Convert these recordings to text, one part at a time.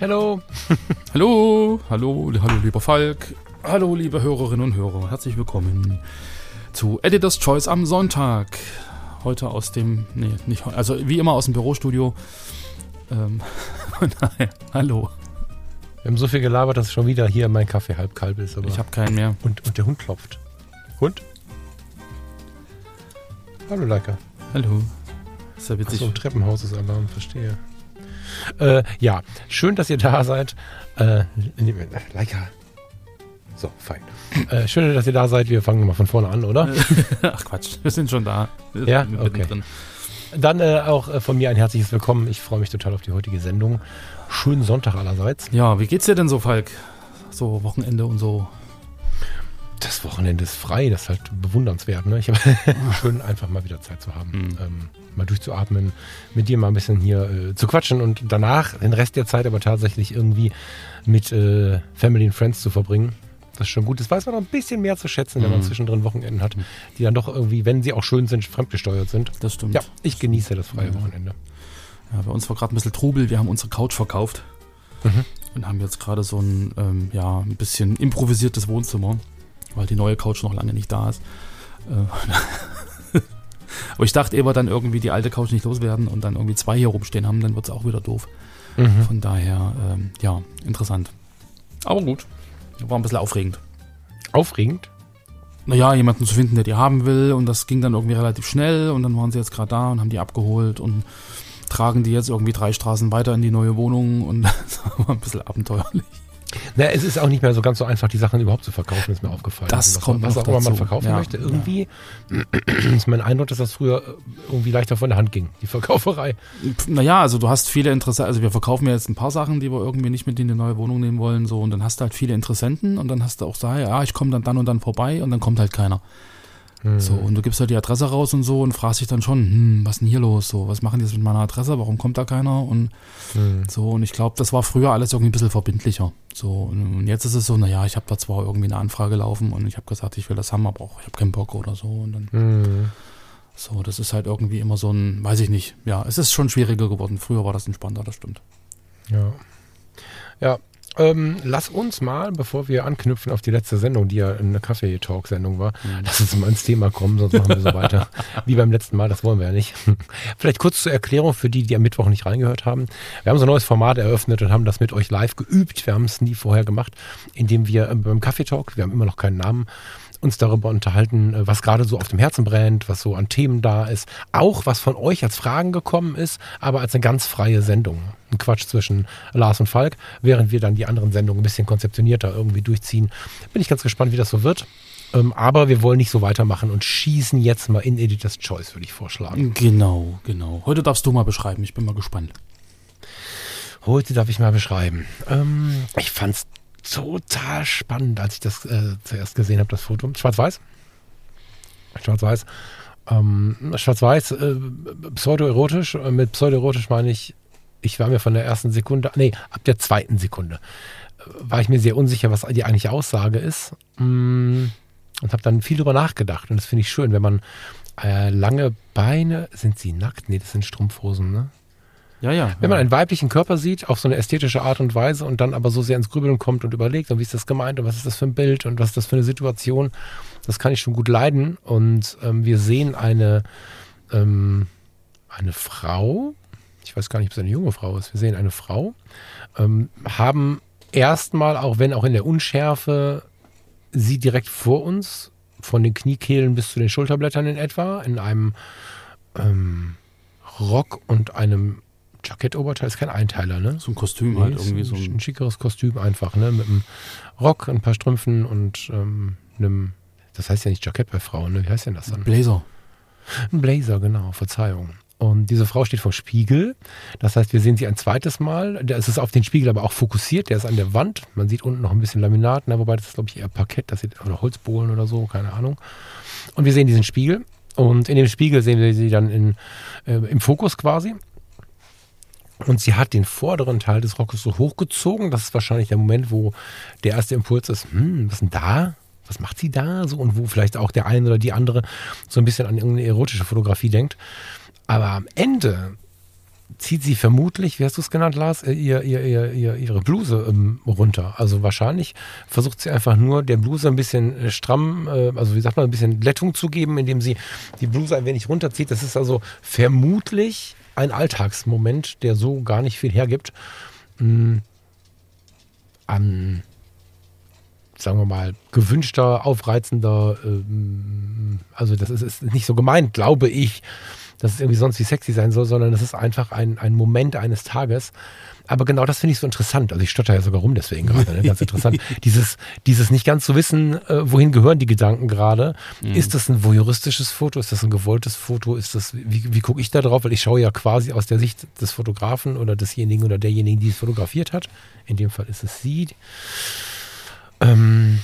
Hallo. Hallo, hallo, hallo lieber Falk. Hallo liebe Hörerinnen und Hörer. Herzlich willkommen zu Editor's Choice am Sonntag. Heute aus dem, nee, nicht, also wie immer aus dem Bürostudio. Ähm, daher, hallo. Wir haben so viel gelabert, dass schon wieder hier mein Kaffee halb kalt ist. Ich habe keinen mehr. und, und der Hund klopft. Hund? Hallo Leica. Hallo. Ist ja witzig. Achso, im Treppenhaus ist Alarm, verstehe. Äh, ja, schön, dass ihr da seid. Äh, Leica. So, fein. Äh, schön, dass ihr da seid. Wir fangen mal von vorne an, oder? Ach Quatsch, wir sind schon da. Wir Ja? Okay. mittendrin. Dann äh, auch äh, von mir ein herzliches Willkommen. Ich freue mich total auf die heutige Sendung. Schönen Sonntag allerseits. Ja, wie geht's dir denn so, Falk? So Wochenende und so. Das Wochenende ist frei, das ist halt bewundernswert. Ne? Ich habe schön einfach mal wieder Zeit zu haben, Mhm. ähm, mal durchzuatmen, mit dir mal ein bisschen hier äh, zu quatschen und danach den Rest der Zeit aber tatsächlich irgendwie mit äh, Family and Friends zu verbringen. Das ist schon gut. Das weiß man noch ein bisschen mehr zu schätzen, wenn man Mhm. zwischendrin Wochenenden hat, die dann doch irgendwie, wenn sie auch schön sind, fremdgesteuert sind. Das stimmt. Ja, ich genieße das freie Ja. Wochenende. Ja, bei uns war gerade ein bisschen Trubel. Wir haben unsere Couch verkauft Mhm. und haben jetzt gerade so ein, ähm, ja, ein bisschen improvisiertes Wohnzimmer, weil die neue Couch noch lange nicht da ist. Äh, Aber ich dachte, ehe wir dann irgendwie die alte Couch nicht loswerden und dann irgendwie zwei hier rumstehen haben, dann wird es auch wieder doof. Mhm. Von daher, ähm, ja, interessant. Aber gut. War ein bisschen aufregend. Aufregend. Naja, jemanden zu finden, der die haben will und das ging dann irgendwie relativ schnell und dann waren sie jetzt gerade da und haben die abgeholt und tragen die jetzt irgendwie drei Straßen weiter in die neue Wohnung und das war ein bisschen abenteuerlich. Na, es ist auch nicht mehr so ganz so einfach, die Sachen überhaupt zu verkaufen, ist mir aufgefallen. Das was, kommt was noch auch immer man verkaufen Ja. möchte. Irgendwie ist mein Eindruck, dass das früher äh, irgendwie leichter von der Hand ging, die Verkauferei. Naja, also du hast viele Interesse, also wir verkaufen ja jetzt ein paar Sachen, die wir irgendwie nicht mit in die neue Wohnung nehmen wollen, so und dann hast du halt viele Interessenten und dann hast du auch so, ja, ich komme dann dann und dann vorbei und dann kommt halt keiner. So, und du gibst halt die Adresse raus und so und fragst dich dann schon, hm, was ist denn hier los? So, was machen die jetzt mit meiner Adresse? Warum kommt da keiner? Und so, und ich glaube, das war früher alles irgendwie ein bisschen verbindlicher. So, und jetzt ist es so, naja, ich habe da zwar irgendwie eine Anfrage laufen und ich habe gesagt, ich will das haben, aber auch ich habe keinen Bock oder so. Und dann, Hm. so, das ist halt irgendwie immer so ein, weiß ich nicht. Ja, es ist schon schwieriger geworden. Früher war das entspannter, das stimmt. Ja. Ja. Ähm, lass uns mal, bevor wir anknüpfen auf die letzte Sendung, die ja eine Kaffee-Talk-Sendung war, lass uns mal ins Thema kommen, sonst machen wir so weiter. Wie beim letzten Mal, das wollen wir ja nicht. Vielleicht kurz zur Erklärung für die, die am Mittwoch nicht reingehört haben. Wir haben so ein neues Format eröffnet und haben das mit euch live geübt. Wir haben es nie vorher gemacht, indem wir äh, beim Kaffee-Talk, wir haben immer noch keinen Namen, uns darüber unterhalten, äh, was gerade so auf dem Herzen brennt, was so an Themen da ist. Auch was von euch als Fragen gekommen ist, aber als eine ganz freie Sendung. Ein Quatsch zwischen Lars und Falk, während wir dann die anderen Sendungen ein bisschen konzeptionierter irgendwie durchziehen. Bin ich ganz gespannt, wie das so wird. Ähm, aber wir wollen nicht so weitermachen und schießen jetzt mal in Editor's Choice, würde ich vorschlagen. Genau, genau. Heute darfst du mal beschreiben, ich bin mal gespannt. Heute darf ich mal beschreiben. Ähm, ich fand es total spannend, als ich das äh, zuerst gesehen habe, das Foto. Schwarz-Weiß. Schwarz-Weiß. Ähm, Schwarz-Weiß, äh, pseudoerotisch. Äh, Mit pseudoerotisch meine ich, ich war mir von der ersten Sekunde, nee, ab der zweiten Sekunde, äh, war ich mir sehr unsicher, was die eigentliche Aussage ist. Mm, Und habe dann viel drüber nachgedacht. Und das finde ich schön, wenn man äh, lange Beine, sind sie nackt? Nee, das sind Strumpfhosen, ne? Ja, ja. Wenn man einen weiblichen Körper sieht, auf so eine ästhetische Art und Weise und dann aber so sehr ins Grübeln kommt und überlegt, und wie ist das gemeint und was ist das für ein Bild und was ist das für eine Situation, das kann ich schon gut leiden. Und ähm, wir sehen eine, ähm, eine Frau, ich weiß gar nicht, ob es eine junge Frau ist, wir sehen eine Frau, ähm, haben erstmal, auch wenn auch in der Unschärfe, sie direkt vor uns, von den Kniekehlen bis zu den Schulterblättern in etwa, in einem ähm, Rock und einem Jackettoberteil, ist kein Einteiler, ne? so ein Kostüm Nee, halt irgendwie ein, so ein. ein schickeres Kostüm einfach, ne? Mit einem Rock, ein paar Strümpfen und ähm, einem, das heißt ja nicht Jackett bei Frauen, ne? Wie heißt denn das dann? Blazer. Ein Blazer, genau, Verzeihung. Und diese Frau steht vor Spiegel. Das heißt, wir sehen sie ein zweites Mal. Der ist es auf den Spiegel aber auch fokussiert. Der ist an der Wand. Man sieht unten noch ein bisschen Laminat, na, wobei das ist, glaube ich, eher Parkett das sieht, oder Holzbohlen oder so, keine Ahnung. Und wir sehen diesen Spiegel. Und in dem Spiegel sehen wir sie dann in, äh, im Fokus quasi. Und sie hat den vorderen Teil des Rockes so hochgezogen. Das ist wahrscheinlich der Moment, wo der erste Impuls ist, hm, was ist denn da? Was macht sie da? So, und wo vielleicht auch der eine oder die andere so ein bisschen an irgendeine erotische Fotografie denkt. Aber am Ende zieht sie vermutlich, wie hast du es genannt, Lars, äh, ihr, ihr, ihr, ihr, ihre Bluse ähm, runter. Also wahrscheinlich versucht sie einfach nur der Bluse ein bisschen äh, stramm, äh, also wie sagt man, ein bisschen Glättung zu geben, indem sie die Bluse ein wenig runterzieht. Das ist also vermutlich ein Alltagsmoment, der so gar nicht viel hergibt. Mhm. An, sagen wir mal, gewünschter, aufreizender, ähm, also das ist, ist nicht so gemeint, glaube ich, dass es irgendwie sonst wie sexy sein soll, sondern es ist einfach ein, ein Moment eines Tages. Aber genau das finde ich so interessant. Also ich stotter ja sogar rum deswegen gerade, ne? ganz interessant. dieses, dieses nicht ganz zu wissen, äh, wohin gehören die Gedanken gerade. Mhm. Ist das ein voyeuristisches Foto? Ist das ein gewolltes Foto? Ist das, wie, wie gucke ich da drauf? Weil ich schaue ja quasi aus der Sicht des Fotografen oder desjenigen oder derjenigen, die es fotografiert hat. In dem Fall ist es sie. Ähm,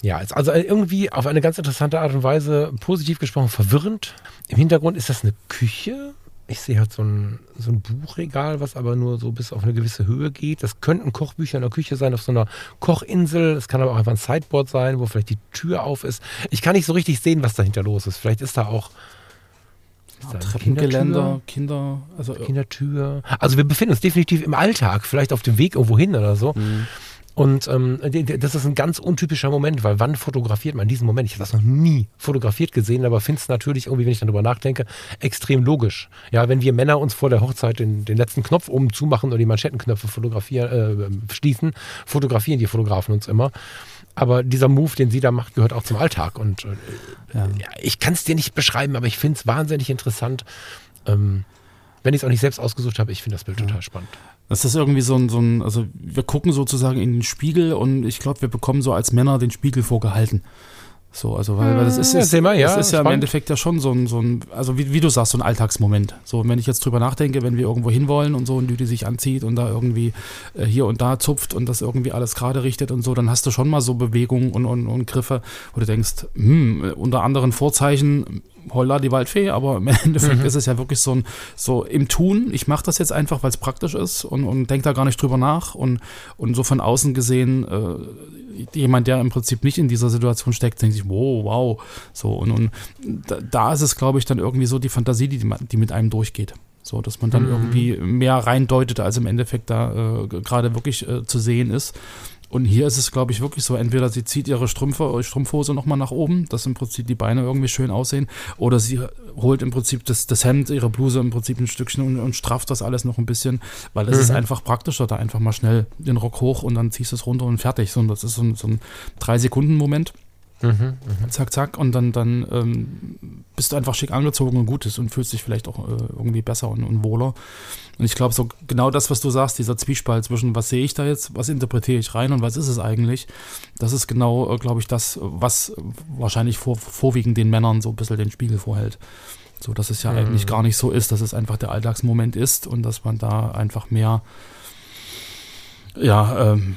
ja, also irgendwie auf eine ganz interessante Art und Weise, positiv gesprochen, verwirrend. Im Hintergrund ist das eine Küche. Ich sehe halt so ein, so ein Buchregal, was aber nur so bis auf eine gewisse Höhe geht. Das könnten Kochbücher in der Küche sein, auf so einer Kochinsel. Es kann aber auch einfach ein Sideboard sein, wo vielleicht die Tür auf ist. Ich kann nicht so richtig sehen, was dahinter los ist. Vielleicht ist da auch ja, Treppengeländer, Kinder, also Kindertür. Also wir befinden uns definitiv im Alltag, vielleicht auf dem Weg irgendwo hin oder so. Mhm. Und ähm, das ist ein ganz untypischer Moment, weil wann fotografiert man diesen Moment? Ich habe das noch nie fotografiert gesehen, aber finde es natürlich irgendwie, wenn ich dann drüber nachdenke, extrem logisch. Ja, wenn wir Männer uns vor der Hochzeit den, den letzten Knopf oben zumachen oder die Manschettenknöpfe fotografieren, äh, schließen, fotografieren die Fotografen uns immer. Aber dieser Move, den sie da macht, gehört auch zum Alltag. Und äh, ja. Ja, ich kann es dir nicht beschreiben, aber ich finde es wahnsinnig interessant. Ähm, wenn ich es auch nicht selbst ausgesucht habe, ich finde das Bild ja. total spannend. Das ist irgendwie so ein, so ein, also wir gucken sozusagen in den Spiegel und ich glaube, wir bekommen so als Männer den Spiegel vorgehalten. So, also weil, weil das ist, ist, mal, ja, das ist ja im Endeffekt ja schon so ein, so ein also wie, wie du sagst, so ein Alltagsmoment. So, und wenn ich jetzt drüber nachdenke, wenn wir irgendwo hinwollen und so und die sich anzieht und da irgendwie äh, hier und da zupft und das irgendwie alles gerade richtet und so, dann hast du schon mal so Bewegungen und, und, und Griffe, wo du denkst, hm, unter anderen Vorzeichen, holla die Waldfee, aber im Endeffekt mhm. ist es ja wirklich so ein, so im Tun, ich mache das jetzt einfach, weil es praktisch ist und, und denke da gar nicht drüber nach und, und so von außen gesehen, äh, jemand, der im Prinzip nicht in dieser Situation steckt, denkt sich, wow, wow. So, und, und da, da ist es, glaube ich, dann irgendwie so die Fantasie, die, die mit einem durchgeht. So, dass man dann mhm. irgendwie mehr reindeutet, als im Endeffekt da äh, gerade wirklich äh, zu sehen ist. Und hier ist es, glaube ich, wirklich so, entweder sie zieht ihre Strümpfe, Strumpfhose nochmal nach oben, dass im Prinzip die Beine irgendwie schön aussehen, oder sie holt im Prinzip das, das Hemd, ihre Bluse im Prinzip ein Stückchen und, und strafft das alles noch ein bisschen, weil es mhm. ist einfach praktischer, da einfach mal schnell den Rock hoch und dann ziehst du es runter und fertig. So, das ist so ein, so ein Drei-Sekunden-Moment. Mhm, mh. Zack, zack. Und dann, dann ähm, bist du einfach schick angezogen und gut ist und fühlst dich vielleicht auch äh, irgendwie besser und, und wohler. Und ich glaube, so genau das, was du sagst, dieser Zwiespalt zwischen, was sehe ich da jetzt, was interpretiere ich rein und was ist es eigentlich, das ist genau, äh, glaube ich, das, was wahrscheinlich vor, vorwiegend den Männern so ein bisschen den Spiegel vorhält. So, dass es ja mhm. eigentlich gar nicht so ist, dass es einfach der Alltagsmoment ist und dass man da einfach mehr, ja, ähm,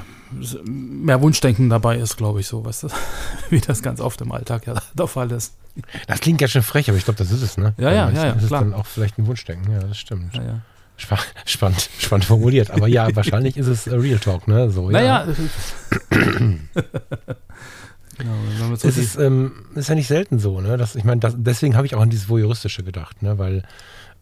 mehr Wunschdenken dabei ist, glaube ich, so, was das, wie das ganz oft im Alltag ja der Fall ist. Das klingt ganz schön frech, aber ich glaube, das ist es, ne? Ja, ja, ja, ja. Das ist dann auch vielleicht ein Wunschdenken, ja, das stimmt. Ja, ja. Spannend, spannend formuliert, aber ja, wahrscheinlich ist es Real Talk, ne? So, naja. Ja. genau, es ist, ähm, ist ja nicht selten so, ne? Dass, ich meine, deswegen habe ich auch an dieses Voyeuristische gedacht, ne? Weil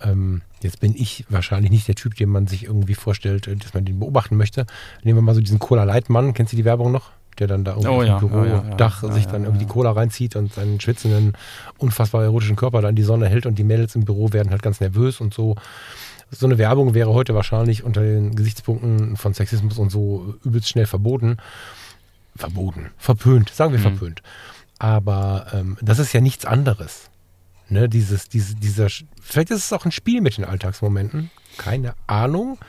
ähm, jetzt bin ich wahrscheinlich nicht der Typ, den man sich irgendwie vorstellt, äh, dass man den beobachten möchte. Nehmen wir mal so diesen Cola Light Mann, kennst du die Werbung noch? Der dann da irgendwie oh, ja, Bürodach oh, ja, sich dann irgendwie die Cola reinzieht und seinen schwitzenden, unfassbar erotischen Körper dann die Sonne hält und die Mädels im Büro werden halt ganz nervös und so. So eine Werbung wäre heute wahrscheinlich unter den Gesichtspunkten von Sexismus und so übelst schnell verboten. Verboten. Verpönt, sagen wir mhm. verpönt. Aber ähm, das ist ja nichts anderes. Ne, dieses, diese, dieser, vielleicht ist es auch ein Spiel mit den Alltagsmomenten, keine Ahnung.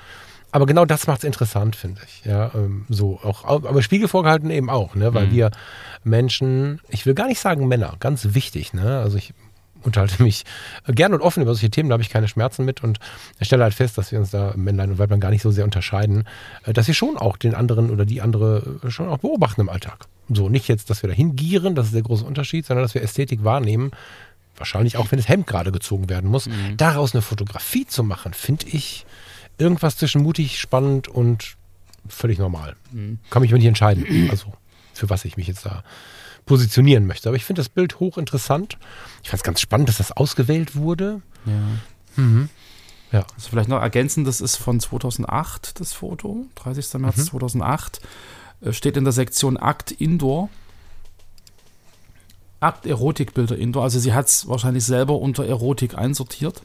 Aber genau das macht es interessant, finde ich. Ja, ähm, so auch, aber Spiegel vorgehalten eben auch, ne, weil mhm. wir Menschen, ich will gar nicht sagen Männer, ganz wichtig, ne, also ich unterhalte mich gern und offen über solche Themen, da habe ich keine Schmerzen mit und stelle halt fest, dass wir uns da Männlein und Weiblein gar nicht so sehr unterscheiden, äh, dass wir schon auch den anderen oder die andere äh, schon auch beobachten im Alltag. So, nicht jetzt, dass wir dahin gieren, das ist der große Unterschied, sondern dass wir Ästhetik wahrnehmen, wahrscheinlich auch, wenn das Hemd gerade gezogen werden muss. Daraus eine Fotografie zu machen, finde ich irgendwas zwischen mutig, spannend und völlig normal. Kann mich aber nicht entscheiden, also für was ich mich jetzt da positionieren möchte. Aber ich finde das Bild hochinteressant. Ich fand es ganz spannend, dass das ausgewählt wurde. Ja. Ja. Also vielleicht noch ergänzen, das ist von 2008, das Foto, 30. März 2008. Äh, Steht in der Sektion Akt Indoor. Akt Erotikbilder Indoor. Also sie hat es wahrscheinlich selber unter Erotik einsortiert,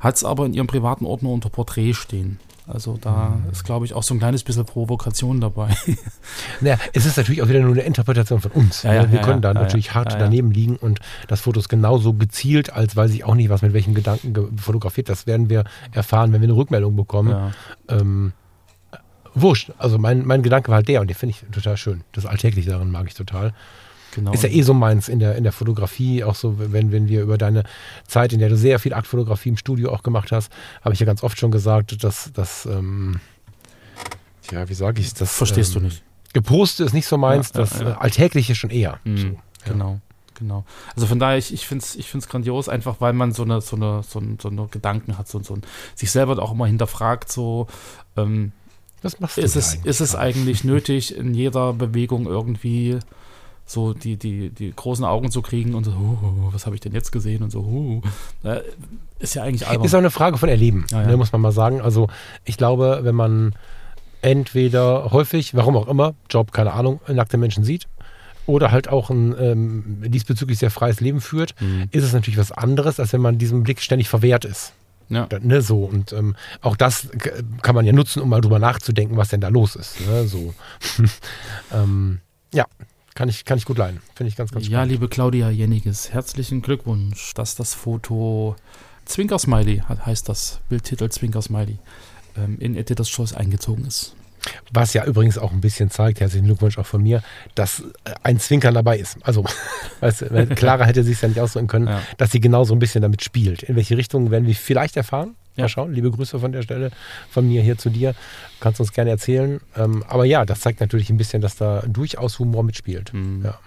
hat es aber in ihrem privaten Ordner unter Porträt stehen. Also da ist, glaube ich, auch so ein kleines bisschen Provokation dabei. Naja, es ist natürlich auch wieder nur eine Interpretation von uns. Ja, ja, ne? Wir ja, können da ja, natürlich ja, hart ja, ja. daneben liegen und das Foto ist genauso gezielt, als weiß ich auch nicht, was mit welchen Gedanken ge- fotografiert. Das werden wir erfahren, wenn wir eine Rückmeldung bekommen. Ja. Ähm, wurscht. Also mein, mein Gedanke war halt der und den finde ich total schön. Das Alltägliche darin mag ich total. Genau. Ist ja eh so meins in der, in der Fotografie, auch so, wenn, wenn wir über deine Zeit, in der du sehr viel Aktfotografie im Studio auch gemacht hast, habe ich ja ganz oft schon gesagt, dass das, ähm, ja, wie sage ich das? Verstehst ähm, du nicht. Gepostet ist nicht so meins, Ja, das ja. äh, Alltägliche schon eher. Mhm, So. Genau, genau. Also von daher, ich, ich finde es ich find's grandios, einfach weil man so eine, so eine, so eine, so eine Gedanken hat, so, so ein, sich selber auch immer hinterfragt, so ähm, Was machst du ist, es, eigentlich ist es eigentlich nötig, in jeder Bewegung irgendwie so die, die, die großen Augen zu kriegen und so, oh, was habe ich denn jetzt gesehen und so, oh, ist ja eigentlich albern. Ist auch eine Frage von Erleben, Ja, ja. Ne, muss man mal sagen. Also ich glaube, wenn man entweder häufig, warum auch immer, Job, keine Ahnung, nackte Menschen sieht oder halt auch ein ähm, diesbezüglich sehr freies Leben führt, Mhm. ist es natürlich was anderes, als wenn man diesem Blick ständig verwehrt ist. ja. Ne, so und ähm, auch das kann man ja nutzen, um mal drüber nachzudenken, was denn da los ist. Ne, so. ähm, ja, kann ich, kann ich gut leiden. Finde ich ganz, ganz Ja, spannend. liebe Claudia Jenniges, herzlichen Glückwunsch, dass das Foto Zwinker-Smiley, heißt das Bildtitel Zwinker-Smiley, ähm, in Editors Choice eingezogen ist. Was ja übrigens auch ein bisschen zeigt, herzlichen Glückwunsch auch von mir, dass äh, ein Zwinkern dabei ist. Also, weißt Clara hätte sich ja nicht ausdrücken können, Ja. dass sie genau so ein bisschen damit spielt. In welche Richtung werden wir vielleicht erfahren? Ja. Mal schauen. Liebe Grüße von der Stelle von mir hier zu dir. Kannst uns gerne erzählen. Ähm, aber ja, das zeigt natürlich ein bisschen, dass da durchaus Humor mitspielt. Mhm. Ja.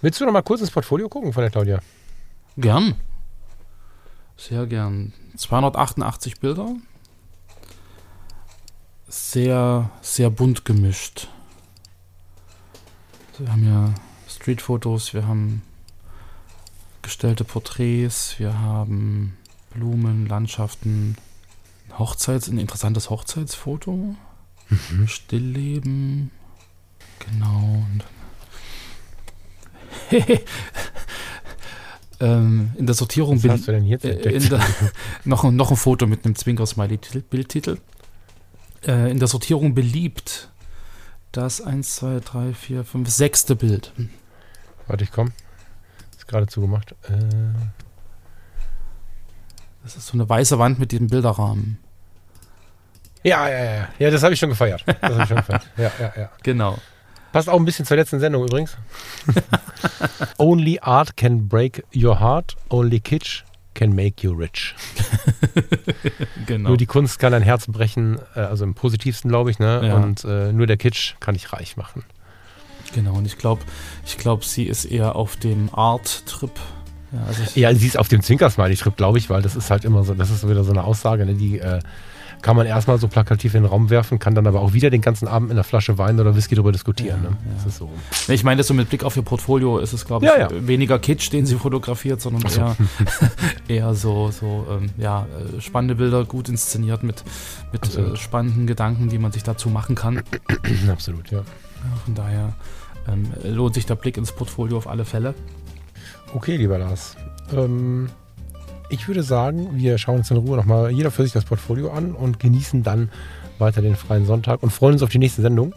Willst du noch mal kurz ins Portfolio gucken von der Claudia? Gern. Sehr gern. 288 Bilder. Sehr, sehr bunt gemischt. Wir haben ja Streetfotos, wir haben gestellte Porträts, wir haben Blumen, Landschaften, Hochzeits, ein interessantes Hochzeitsfoto, Stillleben, genau. Ähm, in der Sortierung Was hast du denn jetzt äh, entdeckt? der, noch, noch ein Foto mit einem Zwinker-Smiley-Bildtitel. Äh, in der Sortierung beliebt das 1, 2, 3, 4, 5, sechste Bild. Warte, ich komm. Ist gerade zugemacht. Äh, Das ist so eine weiße Wand mit diesem Bilderrahmen. ja, ja, ja. Ja, das habe ich schon gefeiert. Das habe ich schon gefeiert. Ja, ja, ja. Genau. Passt auch ein bisschen zur letzten Sendung übrigens. only art can break your heart, only kitsch can make you rich. genau. Nur die Kunst kann dein Herz brechen, äh, also im positivsten, glaube ich, ne? Ja. Und äh, nur der Kitsch kann dich reich machen. Genau. Und ich glaube, ich glaub, sie ist eher auf dem Art-Trip. Ja, also Ja, sie ist auf dem Zwinkersmiley-Trip, glaube ich, weil das ist halt immer so, das ist so wieder so eine Aussage, ne? die äh, kann man erstmal so plakativ in den Raum werfen, kann dann aber auch wieder den ganzen Abend in einer Flasche Wein oder Whisky drüber diskutieren. Ja, ne? ja. Das ist so. Ich meine, das so mit Blick auf ihr Portfolio ist es, glaube ich, Ja, weniger Kitsch, den sie fotografiert, sondern eher, eher so, so ähm, ja, äh, spannende Bilder, gut inszeniert mit, mit äh, spannenden Gedanken, die man sich dazu machen kann. Absolut. Ja, von daher ähm, lohnt sich der Blick ins Portfolio auf alle Fälle. Okay, lieber Lars. Ähm, ich würde sagen, wir schauen uns in Ruhe nochmal jeder für sich das Portfolio an und genießen dann weiter den freien Sonntag und freuen uns auf die nächste Sendung.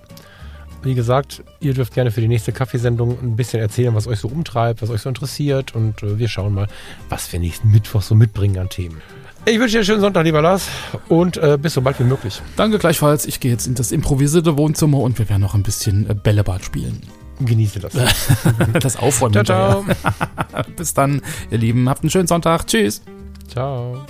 Wie gesagt, ihr dürft gerne für die nächste Kaffeesendung ein bisschen erzählen, was euch so umtreibt, was euch so interessiert und äh, wir schauen mal, was wir nächsten Mittwoch so mitbringen an Themen. Ich wünsche dir einen schönen Sonntag, lieber Lars, und äh, bis so bald wie möglich. Danke gleichfalls. Ich gehe jetzt in das improvisierte Wohnzimmer und wir werden noch ein bisschen äh, Bällebad spielen. Genieße das. Das Aufräumen. ciao, ciao. Bis dann, ihr Lieben. Habt einen schönen Sonntag. Tschüss. ciao.